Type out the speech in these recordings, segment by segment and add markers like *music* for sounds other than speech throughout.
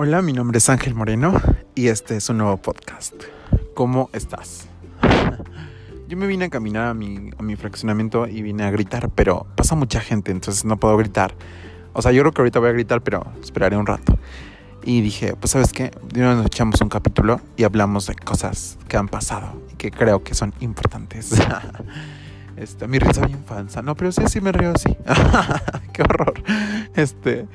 Hola, mi nombre es Ángel Moreno y este es un nuevo podcast. ¿Cómo estás? *laughs* Yo me vine a caminar a mi, a mi fraccionamiento y vine a gritar, pero pasa mucha gente, entonces no puedo gritar. O sea, yo creo que ahorita voy a gritar, pero esperaré un rato. Y dije, pues sabes qué, nos echamos un capítulo y hablamos de cosas que han pasado y que creo que son importantes. *laughs* Este, mi risa bien falsa. No, pero sí, sí me río así. *laughs* Qué horror. Este,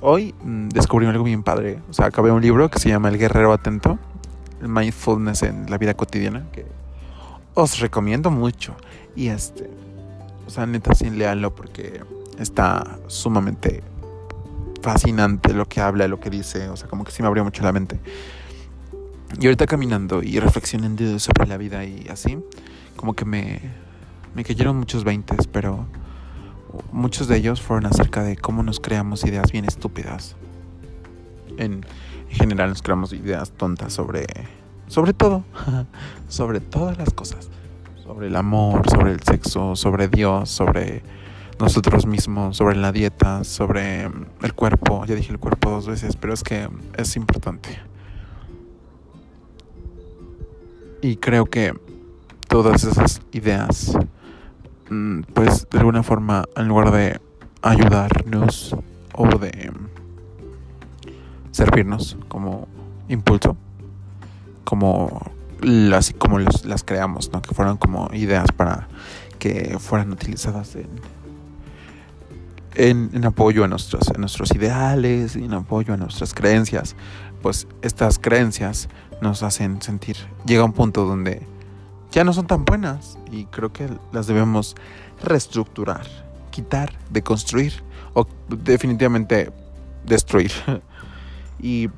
hoy mm, descubrí algo bien padre. O sea, acabé un libro que se llama El Guerrero Atento. El Mindfulness en la vida cotidiana. Que os recomiendo mucho. Y este, o sea, neta, sí, leanlo porque está sumamente fascinante lo que habla, lo que dice. O sea, como que sí me abrió mucho la mente. Y ahorita caminando y reflexionando sobre la vida y así, como que me, me cayeron muchos veintes, pero muchos de ellos fueron acerca de cómo nos creamos ideas bien estúpidas. En, general nos creamos ideas tontas sobre, sobre todo, *laughs* sobre todas las cosas. Sobre el amor, sobre el sexo, sobre Dios, sobre nosotros mismos, sobre la dieta, sobre el cuerpo. Ya dije el cuerpo dos veces, pero es que es importante. Y creo que todas esas ideas, mm, pues de alguna forma, en lugar de ayudarnos o de servirnos como impulso, como las, como las creamos, ¿no? que fueron como ideas para que fueran utilizadas en, en, en, apoyo a nuestros, a nuestros ideales, en apoyo a nuestras creencias, pues estas creencias nos hacen sentir, llega un punto donde ya no son tan buenas y creo que las debemos reestructurar, quitar, deconstruir o definitivamente destruir. *laughs* y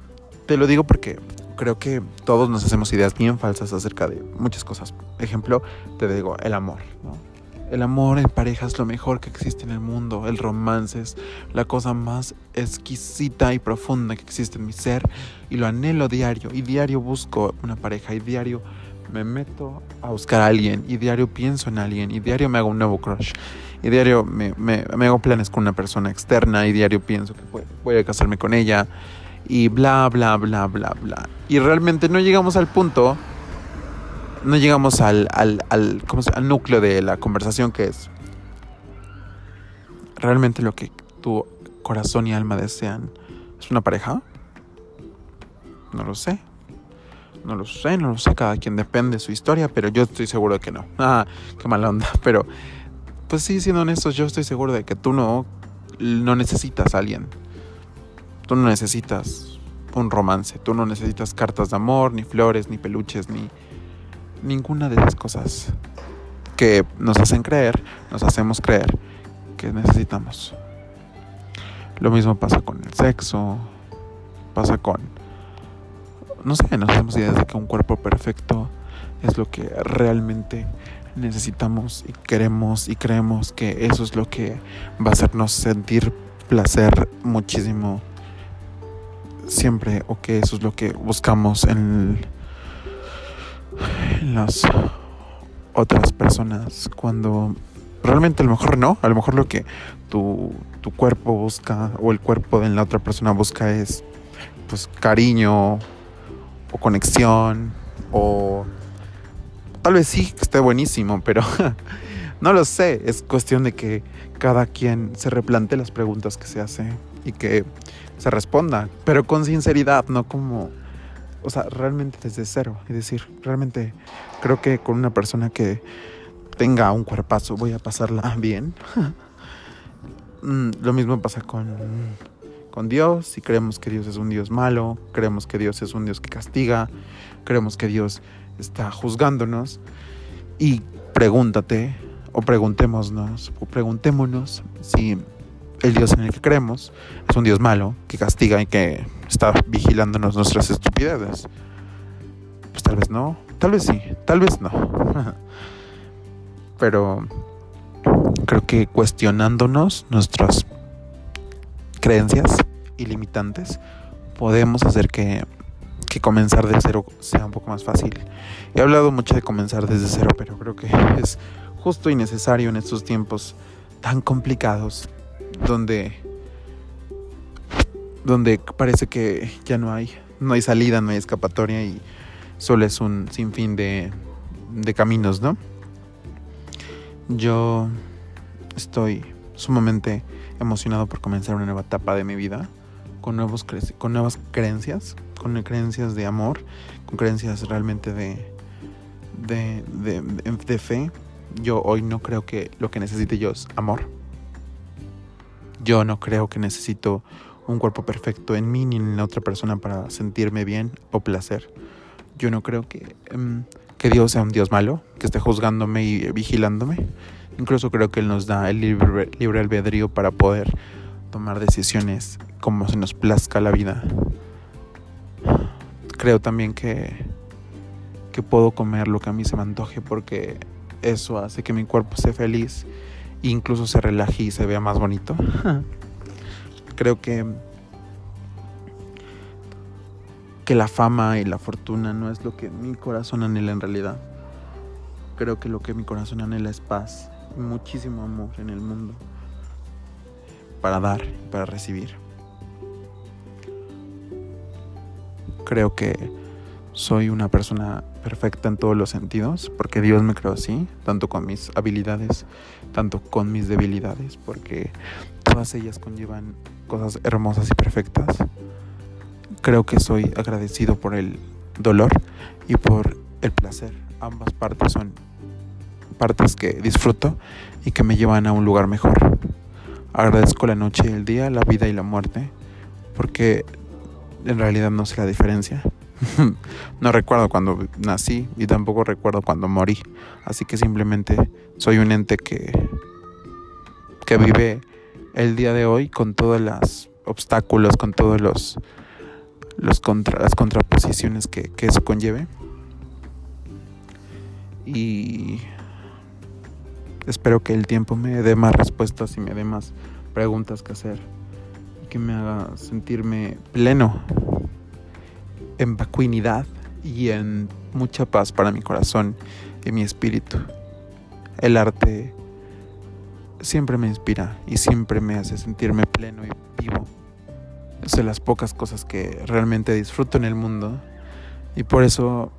te lo digo porque creo que todos nos hacemos ideas bien falsas acerca de muchas cosas. Ejemplo, te digo, el amor. El amor en pareja es lo mejor que existe en el mundo. El romance es la cosa más exquisita y profunda que existe en mi ser. Y lo anhelo diario. Y diario busco una pareja. Y diario me meto a buscar a alguien y diario pienso en alguien y diario me hago un nuevo crush y diario me, me, hago planes con una persona externa y diario pienso que voy, a casarme con ella y bla, bla, bla, bla, bla. Y realmente no llegamos al punto, no llegamos al, al, al, ¿cómo al núcleo de la conversación que es realmente lo que tu corazón y alma desean. ¿Es una pareja? No lo sé. No lo sé, no lo sé, cada quien depende de su historia, pero yo estoy seguro de que no. *laughs* Ah, qué mala onda, pero pues sí, siendo honestos, yo estoy seguro de que tú no, no necesitas a alguien. Tú no necesitas un romance, tú no necesitas cartas de amor, ni flores, ni peluches, ni ninguna de esas cosas que nos hacen creer, nos hacemos creer que necesitamos. Lo mismo pasa con el sexo, pasa con no sé, nos hacemos ideas de que un cuerpo perfecto es lo que realmente necesitamos y queremos y creemos que eso es lo que va a hacernos sentir placer muchísimo siempre o que eso es lo que buscamos en, en las otras personas cuando realmente a lo mejor no, a lo mejor lo que tu, tu cuerpo busca o el cuerpo de la otra persona busca es pues cariño o conexión o tal vez sí esté buenísimo, pero *laughs* no lo sé, es cuestión de que cada quien se replante las preguntas que se hace y que se responda, pero con sinceridad, no como, o sea, realmente desde cero, es decir, realmente creo que con una persona que tenga un cuerpazo voy a pasarla *laughs* bien. *laughs* Mm, lo mismo pasa con con Dios, y creemos que Dios es un Dios malo, creemos que Dios es un Dios que castiga, creemos que Dios está juzgándonos. Y pregúntate, o preguntémonos, o preguntémonos si el Dios en el que creemos es un Dios malo, que castiga y que está vigilándonos nuestras estupideces. Pues tal vez no, tal vez sí, tal vez no. *laughs* Pero creo que cuestionándonos nuestras creencias ilimitantes, podemos hacer que, que comenzar de cero sea un poco más fácil. He hablado mucho de comenzar desde cero, pero creo que es justo y necesario en estos tiempos tan complicados donde donde parece que ya no hay, no hay salida, no hay escapatoria y solo es un sinfín de, de caminos, ¿no? Yo estoy sumamente emocionado por comenzar una nueva etapa de mi vida con, nuevos con nuevas creencias, con creencias de amor, con creencias realmente de, de, de, de, fe. Yo hoy no creo que lo que necesite yo es amor. Yo no creo que necesito un cuerpo perfecto en mí ni en la otra persona para sentirme bien o placer. Yo no creo que, em, que Dios sea un Dios malo, que esté juzgándome y vigilándome. Incluso creo que Él nos da el libre, libre albedrío para poder tomar decisiones como se nos plazca la vida. Creo también que, que puedo comer lo que a mí se me antoje porque eso hace que mi cuerpo sea feliz incluso se relaje y se vea más bonito. *laughs* Creo que que la fama y la fortuna no es lo que mi corazón anhela en realidad. Creo que lo que mi corazón anhela es paz y muchísimo amor en el mundo para dar y para recibir. Creo que soy una persona perfecta en todos los sentidos, porque Dios me creó así, tanto con mis habilidades, tanto con mis debilidades, porque todas ellas conllevan cosas hermosas y perfectas. Creo que soy agradecido por el dolor y por el placer. Ambas partes son partes que disfruto y que me llevan a un lugar mejor. Agradezco la noche y el día, la vida y la muerte, porque en realidad no sé la diferencia. *laughs* no recuerdo cuando nací y tampoco recuerdo cuando morí. Así que simplemente soy un ente que, que vive el día de hoy con todos los obstáculos, con todos los, los contra, las contraposiciones que, que eso conlleve. Y espero que el tiempo me dé más respuestas y me dé más preguntas que hacer y que me haga sentirme pleno en vacuidad y en mucha paz para mi corazón y mi espíritu. El arte siempre me inspira y siempre me hace sentirme pleno y vivo. Es de las pocas cosas que realmente disfruto en el mundo y por eso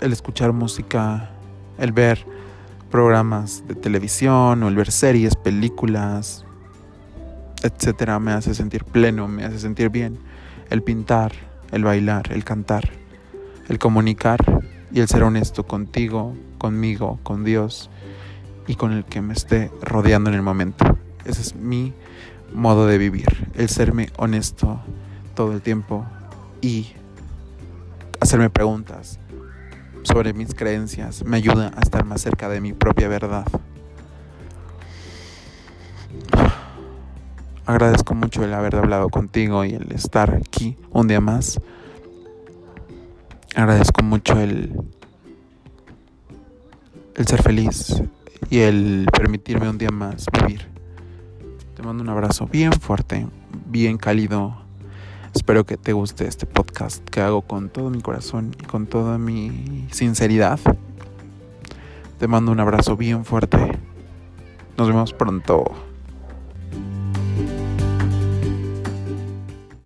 el escuchar música, el ver programas de televisión o el ver series, películas, etcétera, me hace sentir pleno, me hace sentir bien. El pintar, el bailar, el cantar, el comunicar y el ser honesto contigo, conmigo, con Dios y con el que me esté rodeando en el momento. Ese es mi modo de vivir, el serme honesto todo el tiempo y hacerme preguntas sobre mis creencias me ayuda a estar más cerca de mi propia verdad. Agradezco mucho el haber hablado contigo y el estar aquí un día más. Agradezco mucho el, el ser feliz y el permitirme un día más vivir. Te mando un abrazo bien fuerte, bien cálido Espero que te guste este podcast que hago con todo mi corazón y con toda mi sinceridad. Te mando un abrazo bien fuerte. Nos vemos pronto.